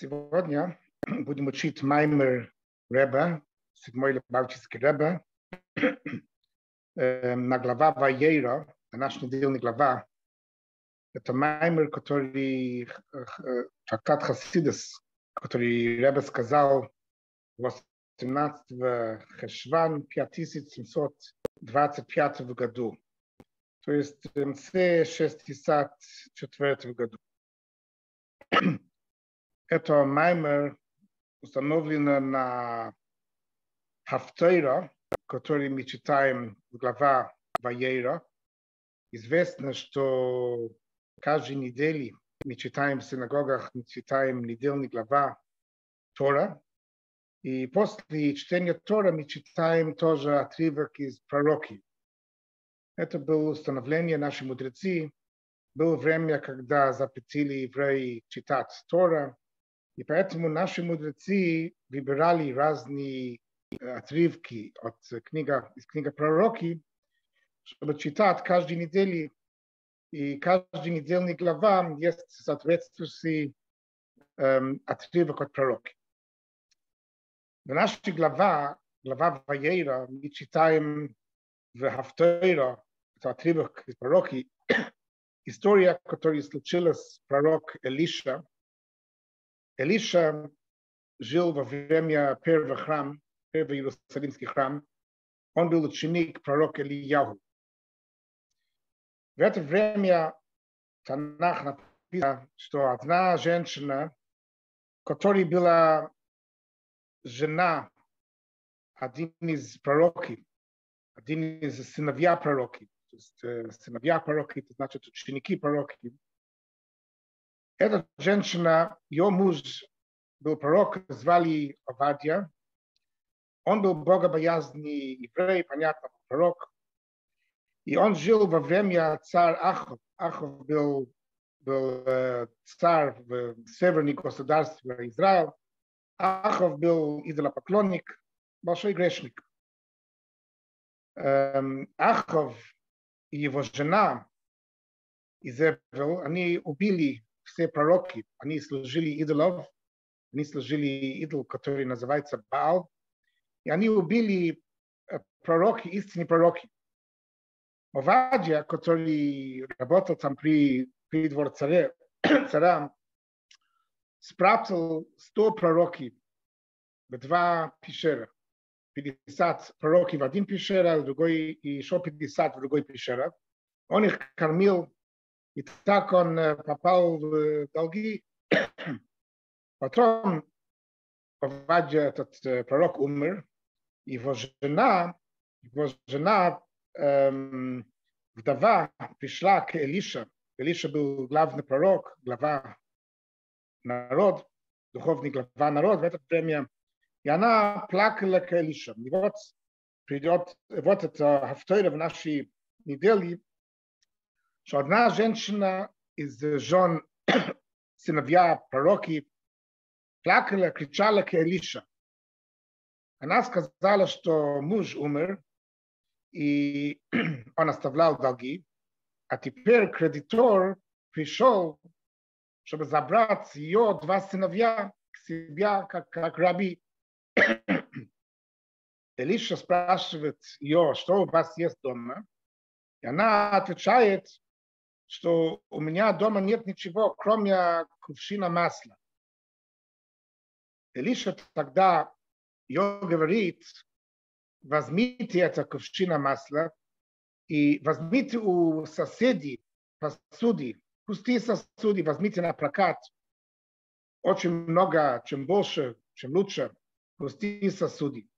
Сегодня будем учить Маймер Реба, седьмой Лебавческий Реба, на глава Ваейра, на наш недельный глава. Это Маймер, который трактат Хасидес, который Реба сказал 18 Хешван 5725 году. То есть МЦ 64 году это маймер установлено на Хафтейра, который мы читаем глава Ваейра. Известно, что каждой недели мы читаем в синагогах, мы читаем недельный глава Тора. И после чтения Тора мы читаем тоже отрывок из пророки. Это было установление нашей мудрецы. Было время, когда запретили евреи читать Тора, и поэтому наши мудрецы выбирали разные отрывки от книга, из книги пророки, чтобы читать каждой неделе. И каждый недельный глава есть соответствующий эм, отрывок от пророки. В нашей глава, глава Ваейра, мы читаем в Хафтойра, это отрывок из пророки, история, которая случилась пророк Элиша, Элиша жил во время первого храма, первый Иерусалимский храм. Он был ученик пророка Ильяху. В это время Танах написано, что одна женщина, которая была жена один из пророков, один из сыновья пророков, то есть э, сыновья пророков, это значит ученики пророков, эта женщина, ее муж был пророк, звали Авадья. Он был богобоязный еврей, понятно, пророк. И он жил во время царя Ахов. Ахов был, был э, царь в северном государстве Израиль. Ахов был идолопоклонник, большой грешник. Эм, Ахов и его жена Изевел, они убили все пророки, они служили идолов, они служили идол, который называется Баал, и они убили пророки, истинные пророки. Мавадия, который работал там при, при двор царя, царя, спрятал 100 пророки в два пещера. 50 пророки в один пещера, в другой, и еще 50 в другой пещера. Он их кормил и так он попал в долги. Потом Вадья, этот пророк, умер. Его жена, его жена, эм, вдова, пришла к Элиша. Элиша был главный пророк, глава народ, духовный глава народ в это время. И она плакала к Элиша. И вот придет, вот это Хафтойра в нашей неделе, что одна женщина из жен сыновья пророки плакала, кричала к Элиша. Она сказала, что муж умер, и он оставлял долги, а теперь кредитор пришел, чтобы забрать ее два сыновья к себе, как, как раби. Элиша спрашивает ее, что у вас есть дома, и она отвечает, что у меня дома нет ничего, кроме кувшина масла. Илиша тогда ее говорит, возьмите это кувшина масла и возьмите у соседей посуды, пустые сосуды, возьмите на прокат. Очень много, чем больше, чем лучше, пустые сосуды.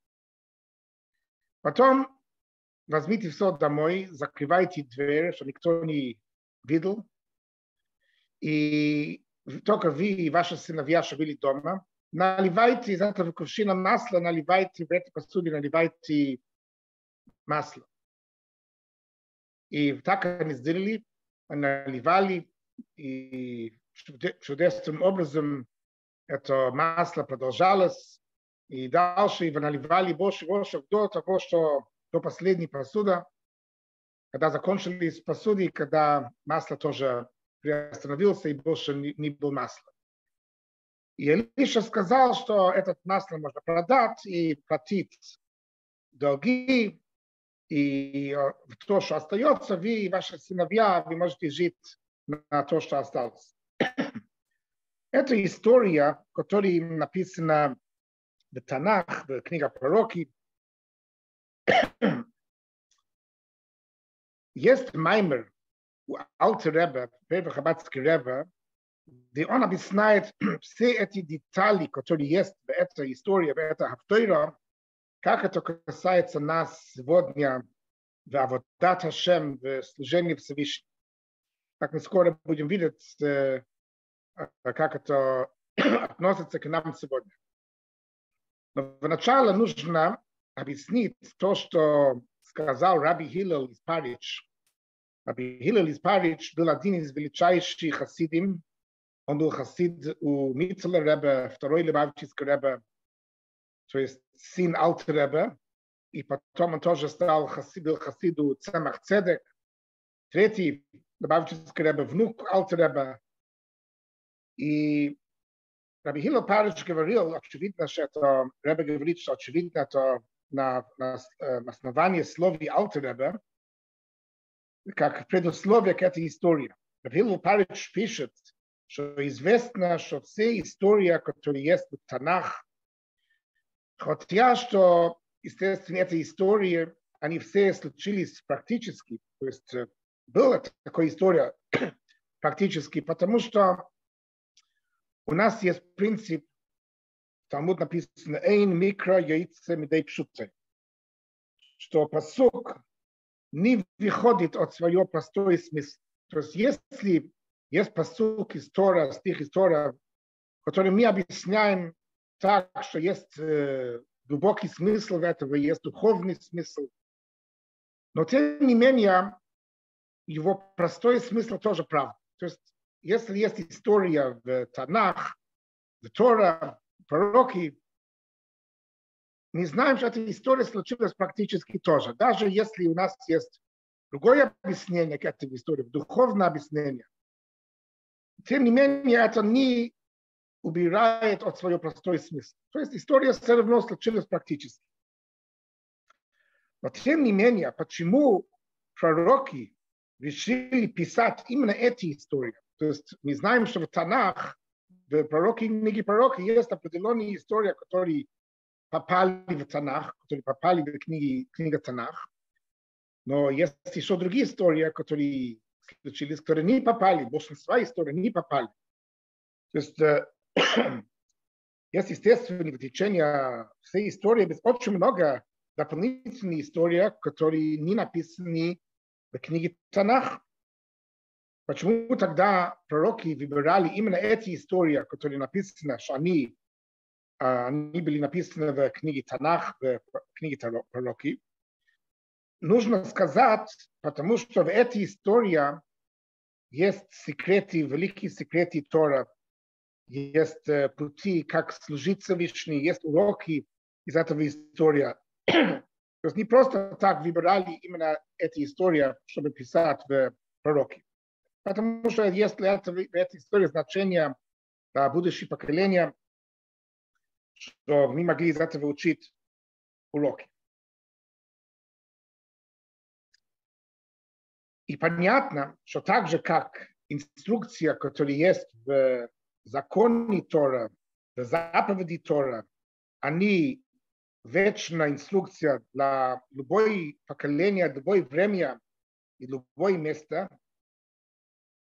Потом возьмите все домой, закрывайте дверь, чтобы никто не видел. И тока ви и ваша се навијаша били дома, наливајте, затоа во масла масло, наливајте вете пасуди, наливајте масло. И така ни сделили, наливали и чудесным образом это масло продолжалось и дальше и наливали больше, больше, до того, что до последней посуда когда закончились посуды, когда масло тоже приостановился и больше не, не было масла. И Илиша сказал, что этот масло можно продать и платить долги, и то, что остается, вы и ваши сыновья, вы можете жить на то, что осталось. Это история, которая написана в Танах, в книгах пророки. Есть маймер Алте Ребе, Первый Хабатский Ребе, где он объясняет все эти детали, которые есть в этой истории, в этой Хафтойра, как это касается нас сегодня в Аводат Хашем, в служении Всевышнего. Как мы скоро будем видеть, как это относится к нам сегодня. Но вначале нужно объяснить то, что сказал Раби Хиллел из Париж. Раби Хиллел из Париж был один из величайших хасидим. Он был хасид у Митцела Ребе, второй Лебавчийский Ребе, то есть сын Алта Ребе. И потом он тоже стал хасид, был хасиду Цемах Цедек. Третий Лебавчийский Ребе, внук Алта Ребе. И Раби Хиллел Париж говорил, очевидно, что это, Ребе говорит, что очевидно, это на, на, на основании слови Алта Ребе, как предусловие к этой истории. Раби Хиллел Париж пишет, что известно, что все истории, которые есть в Танах, хотя что, естественно, эти истории, они все случились практически, то есть была такая история практически, потому что у нас есть принцип, Талмуд написано, «Эйн микро яйца мидей пшутце», что посук не выходит от своего простой смысла. То есть если есть посук из Тора, стих из Тора, который мы объясняем так, что есть э, глубокий смысл в этом, есть духовный смысл, но тем не менее его простой смысл тоже правда. То есть если есть история в Танах, в Тора, пророки, мы знаем, что эта история случилась практически тоже. Даже если у нас есть другое объяснение к этой истории, духовное объяснение, тем не менее это не убирает от своего простой смысла. То есть история все равно случилась практически. Но тем не менее, почему пророки решили писать именно эти истории? То есть мы знаем, что в Танах, в пророке, книге пророка есть определенные истории, которые попали в Танах, которые попали в книги, книга Танах. Но есть еще другие истории, которые случились, которые не попали, большинство историй не попали. То есть есть, естественно, в течение всей истории есть очень много дополнительных историй, которые не написаны в книге Танах. Почему тогда пророки выбирали именно эти истории, которые написаны, что они, они были написаны в книге Танах, в книге пророки? Нужно сказать, потому что в этой истории есть секреты, великие секреты Тора, есть пути, как служить Всевышний, есть уроки из этого истории. То есть не просто так выбирали именно эту историю, чтобы писать в пророки. Потому что если это, эта история значения для будущего поколения, что мы могли из этого учить уроки. И понятно, что так же, как инструкция, которая есть в законе Тора, в заповеди Тора, они вечная инструкция для любой поколения, любое время и любое место,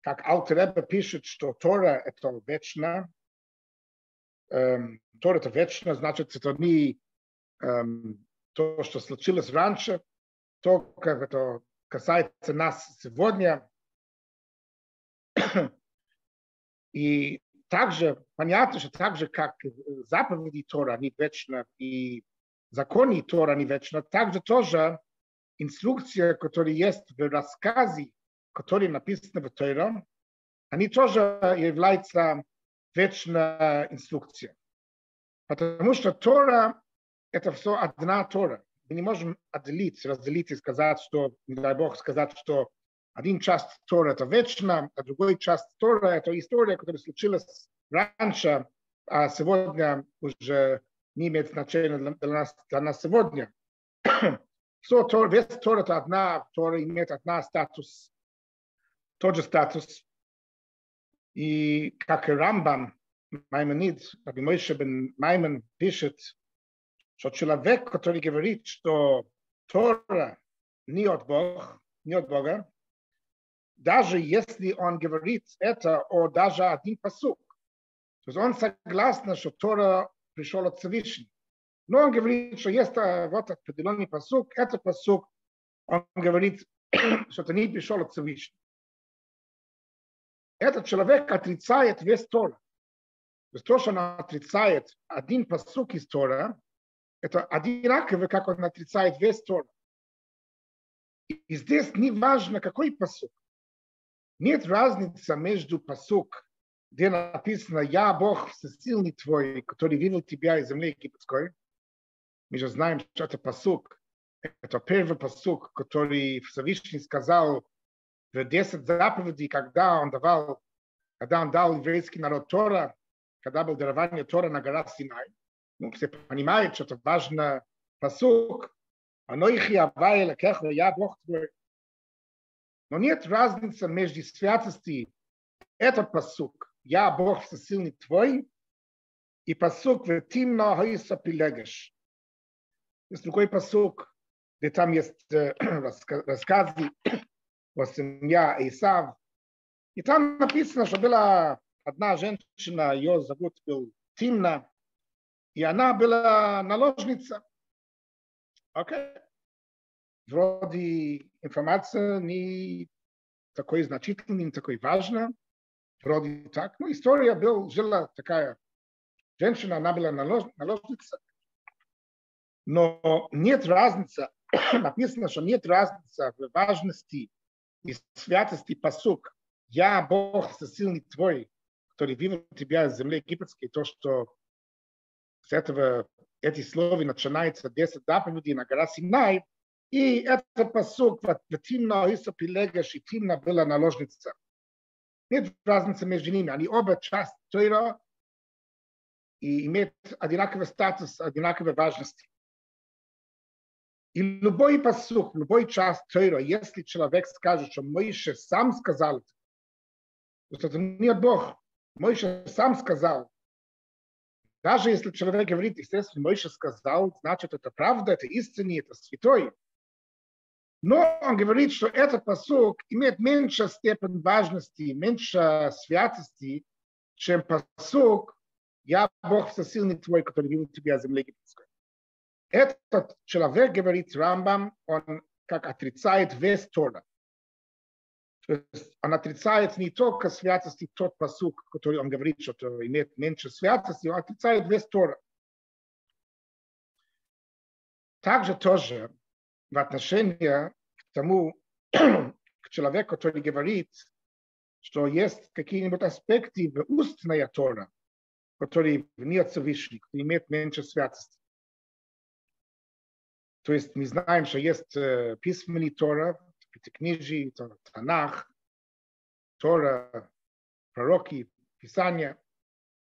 как Алтереба пишет, что Тора – это вечно, эм, Тора – это вечно, значит, это не эм, то, что случилось раньше, то, как это касается нас сегодня. И также понятно, что так же, как заповеди Тора, они вечно, и законы Тора, они вечно, также тоже инструкция, которая есть в рассказе которые написаны в Торе, они тоже являются вечная инструкция. Потому что Тора – это все одна Тора. Мы не можем отделить, разделить и сказать, что, дай Бог сказать, что один часть Тора – это вечно, а другой часть Тора – это история, которая случилась раньше, а сегодня уже не имеет значения для, для, нас, для нас сегодня. Все, то, весь Тор это одна, Тора имеет одна статус, тот же статус. И как и Рамбам, Маймонид, Раби Мойше бен Маймон пишет, что человек, который говорит, что Тора не от Бога, не от Бога, даже если он говорит это о даже один посук, то есть он согласен, что Тора пришел от Всевышнего. Но он говорит, что есть вот определенный посук, этот посук, он говорит, что это не пришел от Всевышнего. Этот человек отрицает весь Тора. То есть то, что он отрицает один посук из Тора, это одинаково, как он отрицает весь Тора. И здесь не важно, какой посук. Нет разницы между посук, где написано «Я Бог всесильный твой, который вывел тебя из земли египетской». Мы же знаем, что это посук. Это первый посук, который Всевышний сказал в 10 заповедей, когда он давал, когда он дал еврейский народ Тора, когда был дарование Тора на гора Синай. Ну, все понимают, что это важно посук. Я Бог твой. Но нет разницы между святостью, это посук, я Бог всесильный твой, и посук в тимно хаиса пилегеш. Есть другой посук, где там есть э, рассказы о семье Исав. И там написано, что была одна женщина, ее зовут был Тимна, и она была наложница. Окей. Вроде информация не такой значительная, не такой важная. Вроде так. Ну, история был, жила такая женщина, она была наложница. Но нет разницы, написано, что нет разницы в важности и святости посук. Я Бог всесильный твой, который вывел тебя из земли египетской, то, что с этого эти слова начинаются 10 заповедей на гора Синай, и этот посук «Ватимна Иса Пилегаш» и «Тимна» была наложница. Нет разницы между ними. Они оба часть Тойра и имеют одинаковый статус, одинаковой важности. И любой посух, любой час Тойра, если человек скажет, что Моише сам сказал это, то это не Бог. Моише сам сказал. Даже если человек говорит, естественно, Моише сказал, значит, это правда, это истинно, это святой. Но он говорит, что этот посук имеет меньше степень важности, меньше святости, чем посук «Я Бог всесильный твой, который вел тебя из земли египетской». Этот человек, говорит Рамбам, он как отрицает весь Тора. То есть он отрицает не только святости тот посук, который он говорит, что имеет меньше святости, он отрицает весь Тора. Также тоже в отношении к тому, к человеку, который говорит, что есть какие-нибудь аспекты в устной Тора, которые вне Всевышних, имеют меньше святости. То есть мы знаем, что есть э, письменный Тора, Пятикнижие, Танах, Тора, пророки, Писания.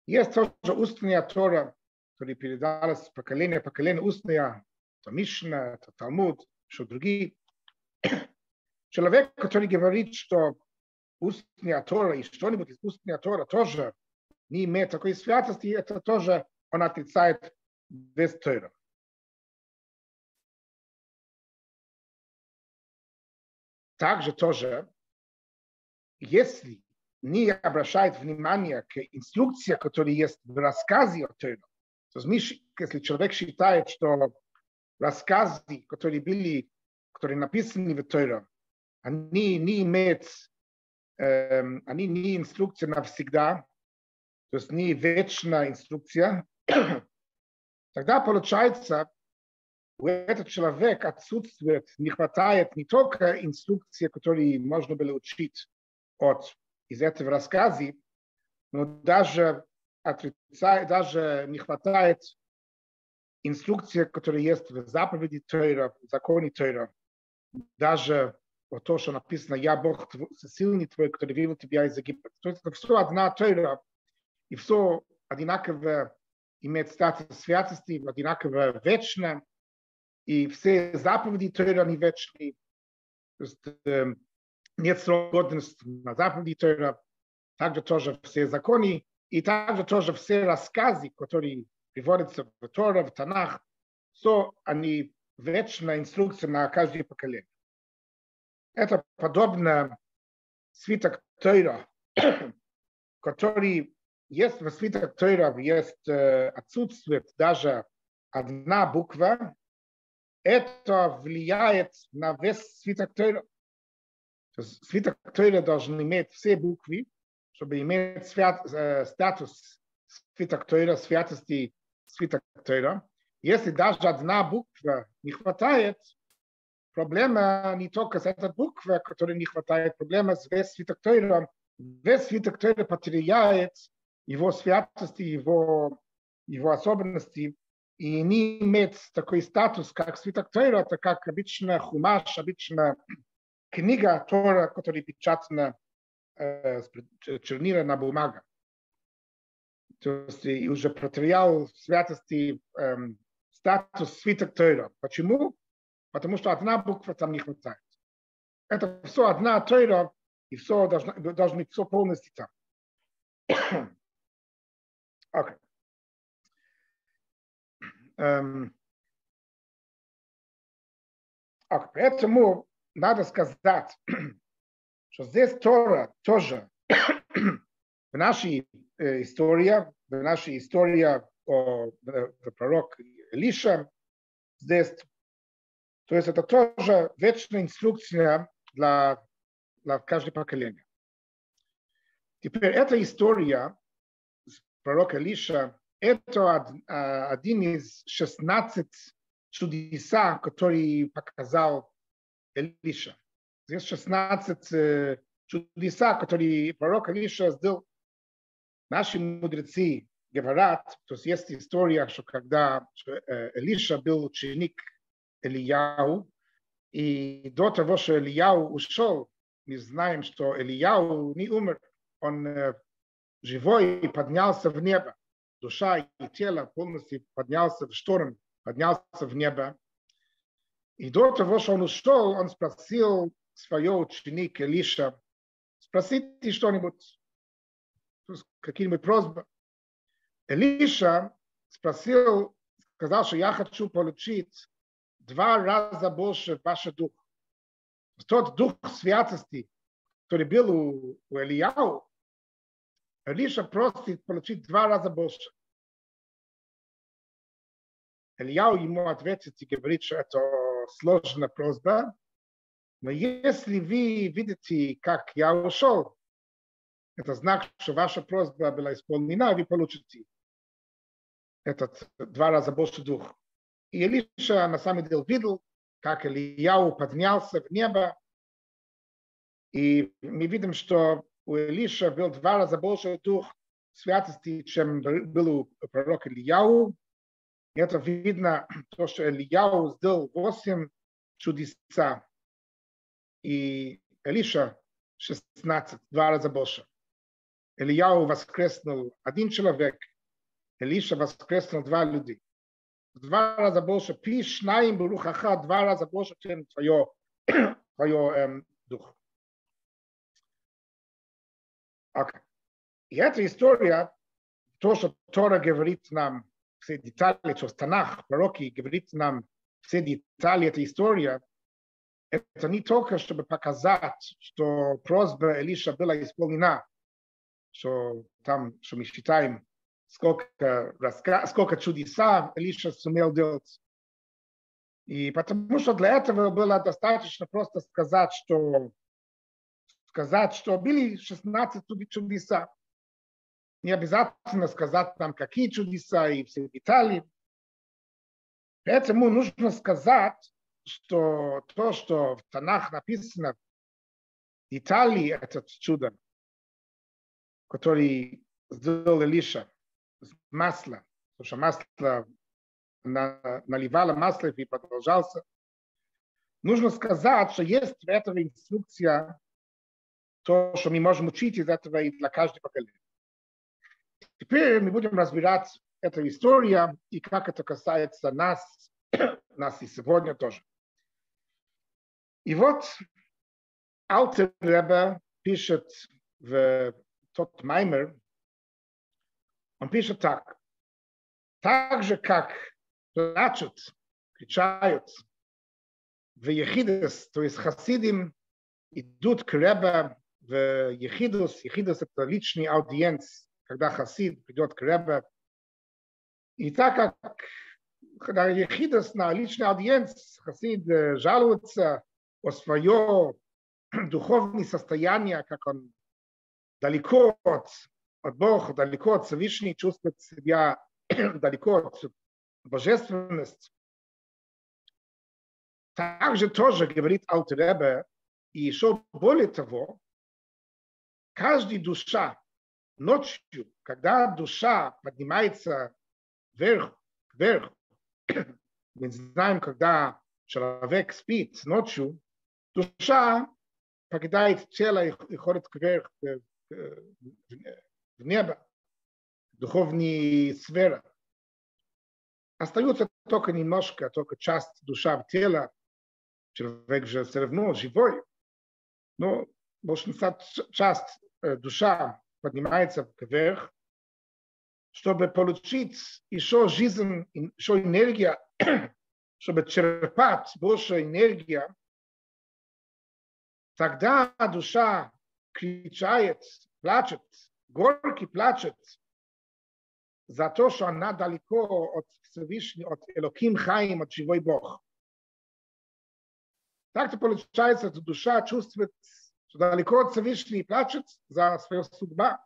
Есть тоже устная Тора, которая передалась поколение поколение устная, это Мишна, это Талмуд, что другие. Человек, который говорит, что устная Тора и что-нибудь из устной Тора тоже не имеет такой святости, это тоже он отрицает весь Тора. Также тоже, если не обращает внимание к инструкции, которые есть в рассказе о Торе, то есть, если человек считает, что рассказы, которые были, которые написаны в Торе, они не имеют, эм, они не инструкция навсегда, то есть не вечная инструкция, тогда получается, у этого человека отсутствует, не хватает не только инструкции, которые можно было учить от из этого рассказа, но даже отрицает, даже не хватает инструкция, которая есть в заповеди Тойра, в законе Тойра, даже вот то, что написано, я Бог сильный твой, который вывел тебя из Египта. То есть это все одна Тойра, и все одинаково имеет статус святости, одинаково вечное, и все заповеди Тора, они вечные. То есть э, нет срок годности на заповеди Тора, также тоже все законы, и также тоже все рассказы, которые приводятся в Тора, в Танах, все они вечная инструкция на каждое поколение. Это подобно свиток Тойра, который есть в свиток Тойра, есть э, отсутствует даже одна буква, это влияет на весь свиток Тойра. Свиток Тойра должен иметь все буквы, чтобы иметь свят, э, статус свиток Тойра, святости свиток Тойра. Если даже одна буква не хватает, проблема не только с этой буквой, которой не хватает, проблема с весь свиток Тойра. Весь свиток Тойра потеряет его святости, его, его особенности, и не имеет такой статус, как свиток Тойра, это как обычно хумаш, обычно книга Тора, которая печатана э, чернила на бумаге. То есть и уже потерял святости э, статус свиток Тойра. Почему? Потому что одна буква там не хватает. Это все одна Тойра, и все должно, должно быть все полностью там. okay. Um, okay. Поэтому надо сказать, что здесь Тора тоже в нашей э, истории, в нашей истории о, о пророк Илиша, здесь, то есть это тоже вечная инструкция для, для каждого поколения. Теперь эта история пророка Илиша, это один из 16 чудеса, которые показал Илиша. Здесь 16 чудеса, которые пророк Илиша сделал. Наши мудрецы говорят, то есть есть история, что когда Илиша был ученик Ильяу, и до того, что Ильяу ушел, мы знаем, что Ильяу не умер, он живой поднялся в небо. Душа и тело полностью поднялся в шторм, поднялся в небо. И до того, что он ушел, он спросил своего ученика Илиша, спросите что-нибудь, какие-нибудь просьбы. Илиша спросил, сказал, что я хочу получить два раза больше вашего духа. Тот дух святости, который был у, у Ильяу, Илиша просит получить два раза больше. Ильяу ему ответит и говорит, что это сложная просьба, но если вы видите, как я ушел, это знак, что ваша просьба была исполнена, вы получите этот два раза больше дух. И Илиша на самом деле видел, как Ильяу поднялся в небо, и мы видим, что у Илиша был два раза больше дух святости, чем был у пророка Ильяу. И это видно, то, что Ильяу сделал восемь чудеса, и Илиша 16, два раза больше. Ильяу воскреснул один человек, Илиша воскреснул два люди. Два раза больше, пи шнаим бурухаха, два раза больше, чем твое, твое эм, дух. Okay. И эта история, то, что Тора говорит нам, все детали, что Танах, пророки говорит нам все детали этой истории, это не только, чтобы показать, что просьба Илиша была исполнена, что там, что мы считаем, сколько, сколько чудеса Илиша сумел делать. И потому что для этого было достаточно просто сказать, что сказать, что были 16 чудеса. Не обязательно сказать нам, какие чудеса и все детали. Поэтому нужно сказать, что то, что в Танах написано, детали этот чудо, который сделал Илиша, масло, потому что масло наливало масло и продолжался. Нужно сказать, что есть в этом инструкция то, что мы можем учить из этого и для каждого поколения. Теперь мы будем разбирать эту историю и как это касается нас, нас и сегодня тоже. И вот Алтер Ребе пишет в тот маймер, он пишет так. Так же, как плачут, кричают в Ехидес, то есть хасидим идут к Ребе в Ехидус. Ехидус – это личный аудиенц, когда хасид придет к Ребе. И так как когда Ехидус на личный аудиенц, хасид жалуется о свое духовное состояние, как он далеко от, от Бога, далеко от Всевышнего, чувствует себя далеко от божественности. Также тоже говорит Алтеребе, и еще более того, каждая душа ночью, когда душа поднимается вверх, вверх, мы знаем, когда человек спит ночью, душа покидает тело и ходит вверх в небо, духовные сферы. Остается только немножко, только часть душа в тело. Человек же все равно живой. Но большинство часть душа поднимается вверх, чтобы получить еще жизнь, еще энергия, чтобы черпать больше энергии, тогда душа кричает, плачет, горки плачет за то, что она далеко от Всевышнего, от Элоким Хаим, от живой Бог. Так-то получается, что душа чувствует, что далеко от Всевышнего и плачет за свою судьбу.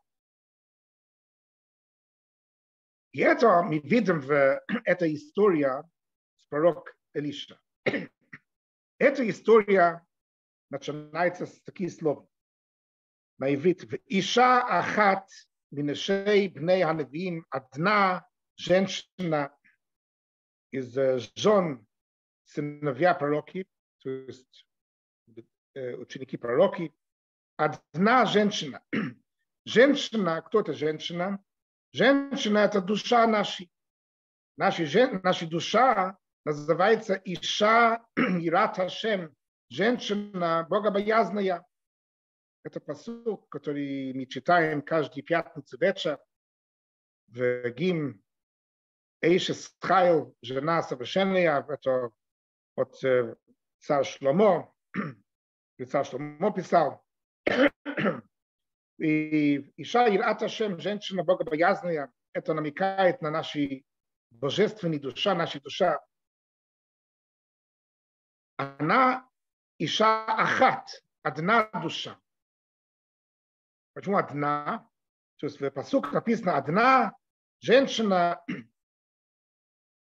И это мы видим в этой истории с пророк Элиша. Эта история начинается с таких слов на иврит. Иша ахат минешей бней ханевим одна женщина из жен сыновья пророки, то есть ученики пророки, одна женщина. Женщина, кто это женщина? Женщина – это душа нашей. Наша, наша душа называется Иша Ират Хашем, женщина богобоязная. Это посыл, который мы читаем каждый пятницу вечер в гимн Эйша Схайл, жена совершенная, это от царь Шломо, царь Шломо писал. И Иша Ират Ашем, женщина богобоязная, это намекает на наши божественные душа, наша душа. Она Иша Ахат, одна душа. Почему одна? То есть в посук написано одна женщина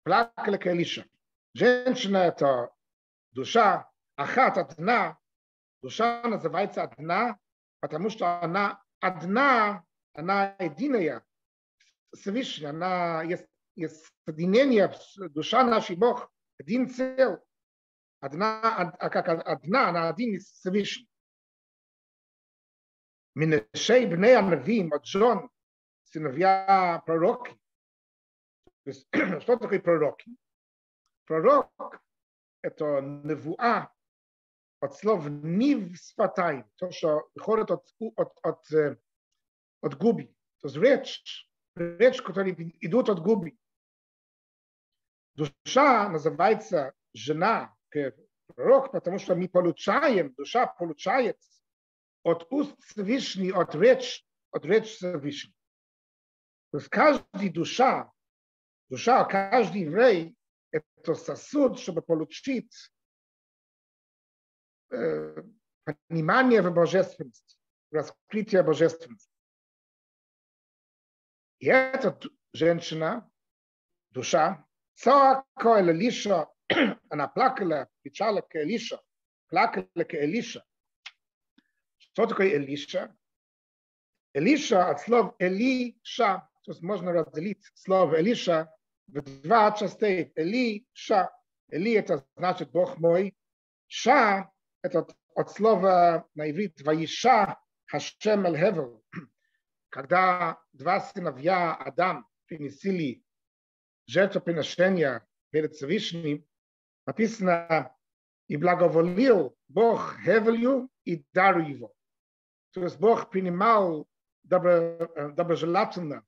плакала к Элиша. Женщина это душа, Ахат одна, душа называется одна, потому что она одна, она единая, Всевышняя, она есть, есть соединение, душа нашей Бог, один цель, одна, а как одна, она один из Всевышний. Минешей бней Анавим, от Джон, сыновья пророки. Что такое пророки? Пророк – это невуа, от слов нив сфатай, то, что выходит от, от, от, от губи. То есть речь, речь, которая идут от губи. Душа называется жена, пророк, потому что мы получаем, душа получает от уст Всевышний, от речь, от речь Всевышний. То есть каждая душа, душа, каждый еврей – это сосуд, чтобы получить э, понимание в божественности, раскрытие божественности. И эта женщина, душа, цака Элиша, она плакала, кричала к Элиша, плакала к Элиша. Что такое Элиша? Элиша от слов Элиша, то есть можно разделить слово Элиша в два частей. Элиша. Эли это значит Бог мой. Ша это от слова на иврит Ваиша Хашем Эль Хевел. когда два сыновья Адам принесли жертвоприношения перед Всевышним, написано, и благоволил Бог Хевелю и дару его. То есть Бог принимал добро, доброжелательно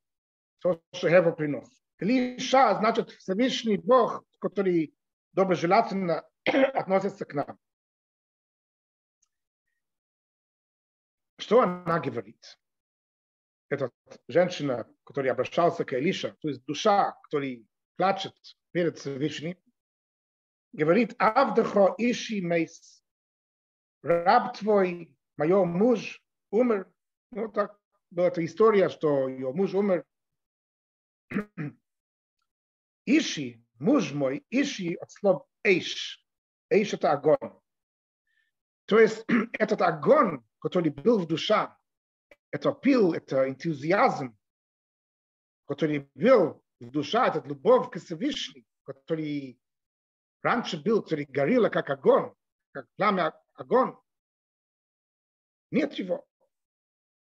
то, что Хевел принес. Илиша значит Всевышний Бог, который доброжелательно относится к нам. Что она говорит? Эта женщина, которая обращался к Илиша, то есть душа, которая плачет перед Всевышним, говорит, Авдахо Иши Мейс, раб твой, мой муж умер. Ну, так была эта история, что ее муж умер. Иши, муж мой, Иши от слова Эйш. Эйш – это огонь. То есть этот огонь, который был в душе, это пил, это энтузиазм, который был в душе, этот любовь к Всевышнему, который раньше был, который горел как огонь, как пламя огонь, нет его.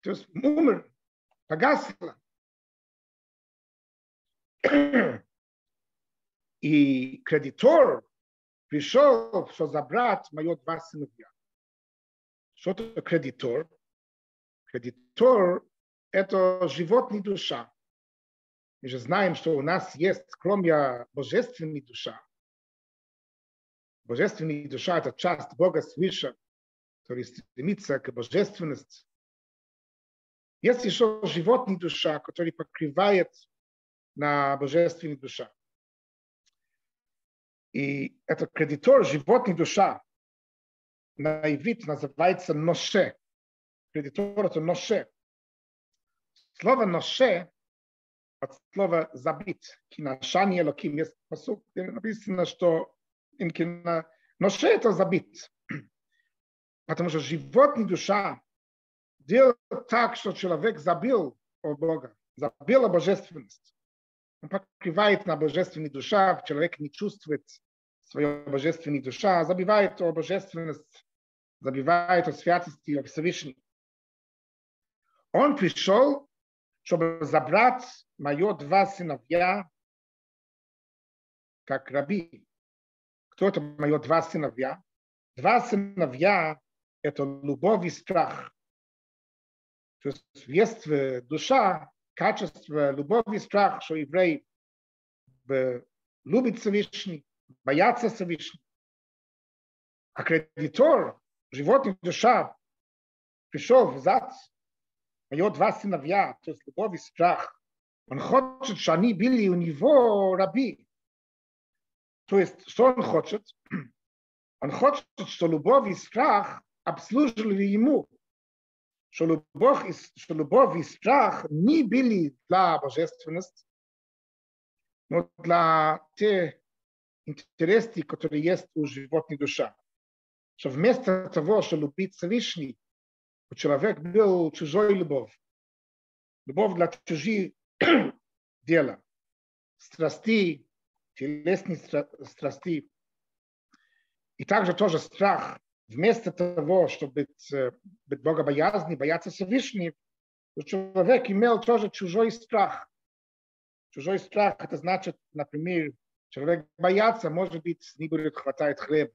То есть умер, погасло. И кредитор пришел, что забрать мое два сыновья. Что это кредитор? Кредитор – это животный душа. Мы же знаем, что у нас есть, кроме божественной души, божественная душа – это часть Бога свыше, который стремится к божественности. Есть еще животная душа, которая покрывает на божественной душа. И этот кредитор, животная душа, на иврит называется ноше. Кредитор – это ноше. Слово ноше от слова забит. Кинашани Элоким. Есть посуд, написано, что инкина ноше – это забит. Потому что животная душа делает так, что человек забил о Бога, забил о божественности. Он покрывает на божественной душа, человек не чувствует свою божественную душа, забивает о божественности, забивает о святости, о Всевышнем. Он пришел, чтобы забрать мое два сыновья, как раби. Кто это мое два сыновья? Два сыновья – это любовь и страх. То есть есть душа качество любовь и страх, что еврей любит Всевышний, боятся Всевышний. А кредитор, животный душа, пришел в зад, мое два сыновья, то есть любовь и страх. Он хочет, что они были у него раби. То есть, что он хочет? Он хочет, что любовь и страх обслуживали ему, что любовь, и, что любовь и страх не были для божественности, но для тех интересов, которые есть у животной душа. Что вместо того, что любить Всевышний, у человека был чужой любовь. Любовь для чужих дела. Страсти, телесные страсти. И также тоже страх вместо того, чтобы быть, быть богобоязный, бояться Всевышнего, человек имел тоже чужой страх. Чужой страх, это значит, например, человек боится, может быть, не будет хватать хлеб.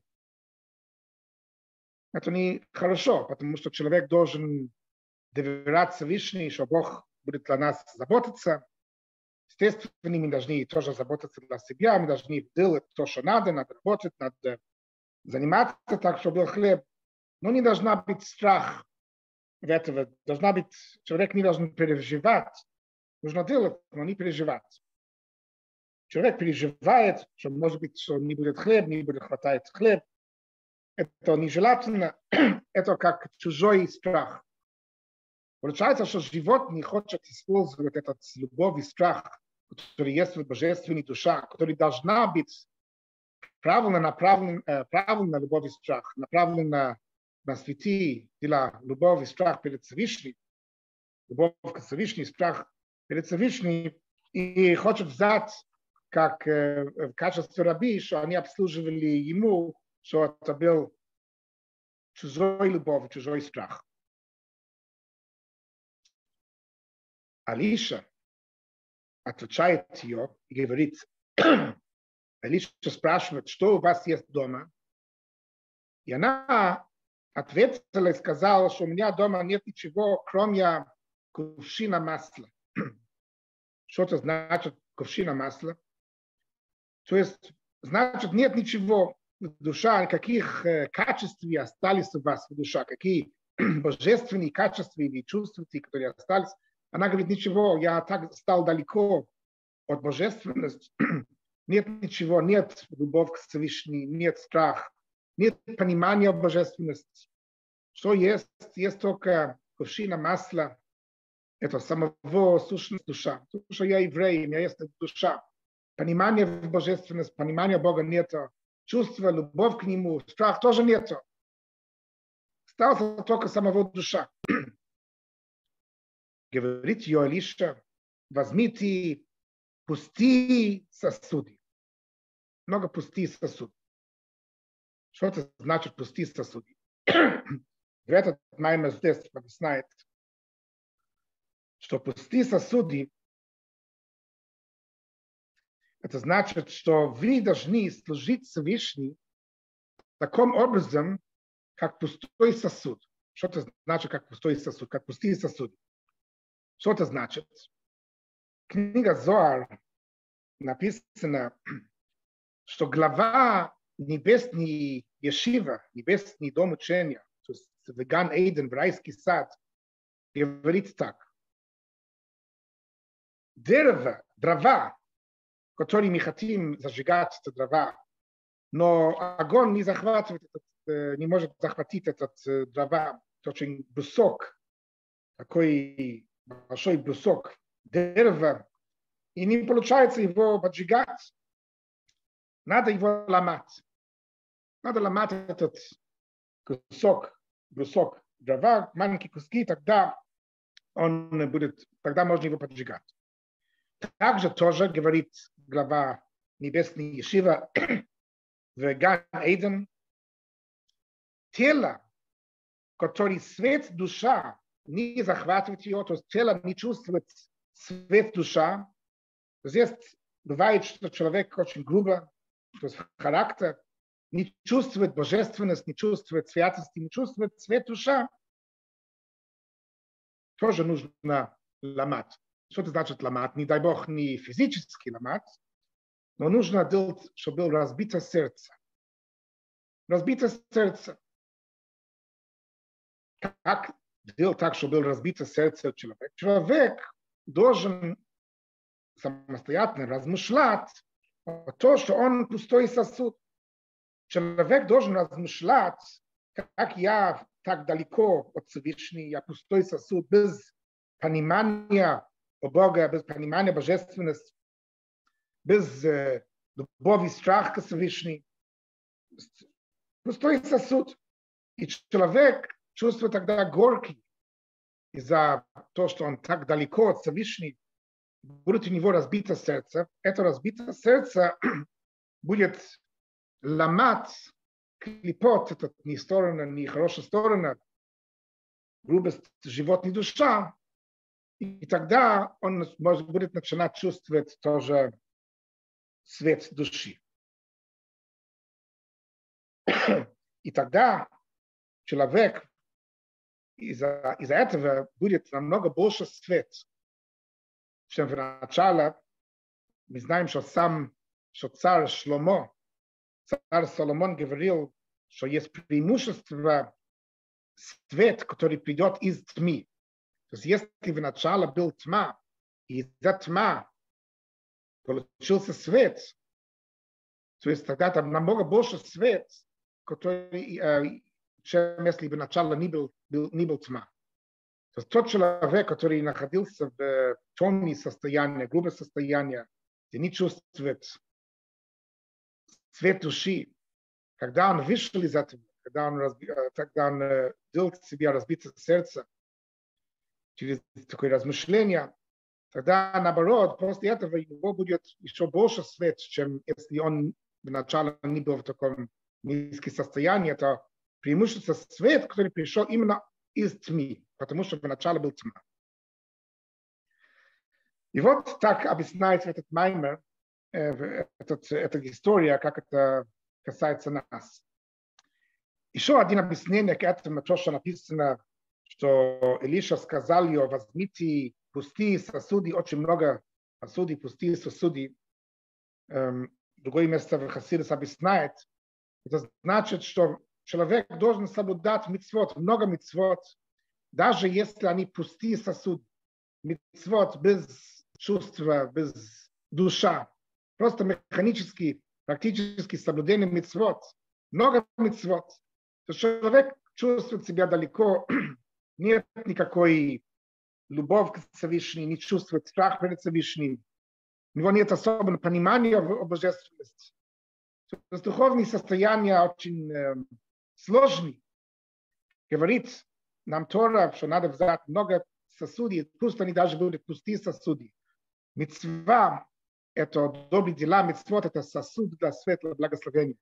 Это не хорошо, потому что человек должен доверять Всевышнему, что Бог будет для нас заботиться. Естественно, мы должны тоже заботиться для себя, мы должны делать то, что надо, надо работать, надо заниматься так, чтобы был хлеб, но не должна быть страх в этого. Должна быть, человек не должен переживать. Нужно делать, но не переживать. Человек переживает, что может быть, что не будет хлеб, не будет хватать хлеб. Это нежелательно. Это как чужой страх. Получается, что животные хочет использовать этот любовь и страх, который есть в божественной душе, который должна быть правильно направлен, правильно любовь и страх, направлен на, на святи дела любовь и страх перед Всевышним, любовь к Всевышнему, страх перед Всевышним, и хочет взять как в качестве раби, что они обслуживали ему, это был чужой любовь, чужой страх. Алиша отвечает ее и говорит, Алиша спрашивает, что у вас есть дома? И она ответила и сказала, что у меня дома нет ничего, кроме кувшина масла. Что это значит кувшина масла? То есть, значит, нет ничего душа, каких э, качеств остались у вас в душе, какие божественные качества или чувства, которые остались. Она говорит, ничего, я так стал далеко от божественности. Нет ничего, нет любовь к Всевышней, нет страх, нет понимания божественности. Что есть? Есть только кувшина масла, это самого сущность душа. Потому что я еврей, у меня есть душа. Понимание в божественности, понимания Бога нет. Чувства, любов к Нему, страх тоже нет. Остался только самого душа. Говорит ее возьмите пустые сосуды. Много пустые сосуды. Что это значит пустые сосуды? В этот маймер здесь объясняет, па что пустые сосуды это значит, что вы должны служить Всевышний таким образом, как пустой сосуд. Что это значит, как пустой сосуд, как пустые сосуды? Что это значит? Книга Зоар написано, что глава небесной Ешива, небесный дом учения, то есть Веган Эйден, райский сад, говорит так. Дерево, дрова, которые мы хотим зажигать, это дрова, но огонь не захватывает, этот, не может захватить этот дрова, это очень брусок, такой большой брусок дерева, и не получается его поджигать. Надо его ломать. Надо ломать этот кусок, брусок дрова, маленькие куски, тогда он будет, тогда можно его поджигать. Также тоже говорит глава Небесной Ешива в Ган Эйден, тело, который свет душа не захватывает ее, то есть тело не чувствует свет душа. То есть бывает, что человек очень грубо, то есть характер, не чувствует божественность, не чувствует святости, не чувствует свет душа, тоже нужно ломать. Что это значит ломать? Не дай бог, не физически ломать, но нужно делать, чтобы было разбито сердце. Разбито сердце. Как сделать так, чтобы было разбито сердце человека? Человек должен самостоятельно размышлять о том, что он пустой сосуд. Человек должен размышлять, как я так далеко от Всевышнего, я пустой сосуд, без понимания о Бога, без понимания божественности, без э, любови, страх к Всевышнему. Пустой сосуд. И человек чувствует тогда горький из-за того, что он так далеко от Всевышнего, будет у него разбито сердце. Это разбитое сердце будет ломать клепот, это не сторона, не хорошая сторона, грубость животной душа, и тогда он может, будет начинать чувствовать тоже свет души. И тогда человек из-за из этого будет намного больше свет, чем в начале. Мы знаем, что сам что царь Шломо, царь Соломон говорил, что есть преимущество свет, который придет из тьмы. То есть если в начале был тьма, и из-за тьма получился свет, то есть тогда там намного больше свет, который, э, чем если бы начало не был, был, не был тьма. То есть тот человек, который находился в темном состоянии, грубом состоянии, где не чувствует свет души, когда он вышел из этого, когда он, разби, когда он делал себе разбитое сердце, через такое размышление, тогда наоборот, после этого его будет еще больше свет, чем если он вначале не был в таком низком состоянии. Это преимущество свет, который пришел именно из тьмы, потому что вначале был тьма. И вот так объясняется этот маймер, этот, эта история, как это касается нас. Еще один объяснение к этому, то, что написано, что Илиша сказал ее, возьмите пустые сосуды, очень много сосуды, пустые сосуды. Эм, другое место в Хасидус объясняет, это значит, что человек должен соблюдать мицвод, много мицвод, даже если они пустые сосуды. Мицвод без чувства, без душа. Просто механически, практически соблюдение мицвод. Много мицвод. То человек чувствует себя далеко, нет никакой любовь к Всевышнему, не чувствует страх перед Всевышним. У него нет особого понимания о божественности. То есть духовные состояния очень э, сложные. Говорит нам Тора, что надо взять много сосудей, пусть они даже будут пустые сосуды. Мецва – это добрые дела, мецвод – это сосуд для светлого благословения.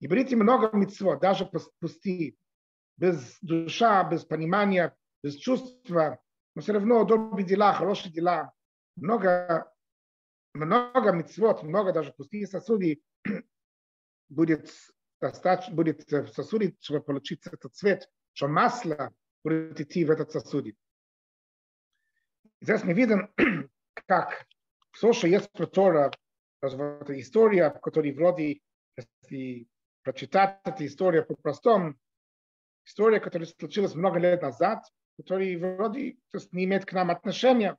И берите много мецвод, даже пустые, без душа, без понимания, без чувства, но все равно добрые дела, хорошие дела, много, много мецвод, много даже пустые сосуды будет достаточно, будет в сосуде, чтобы получить этот цвет, что масло будет идти в этот сосуде. Здесь мы видим, как все, что есть в Тора, эта история, в которой вроде, если прочитать эту историю по-простому, история, которая случилась много лет назад, которая вроде то есть, не имеет к нам отношения.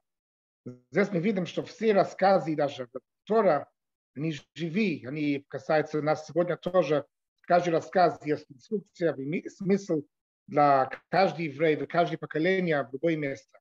Здесь мы видим, что все рассказы, даже Тора, они живи, они касаются нас сегодня тоже. Каждый рассказ есть инструкция, смысл для каждого еврея, для каждого поколения в любое место.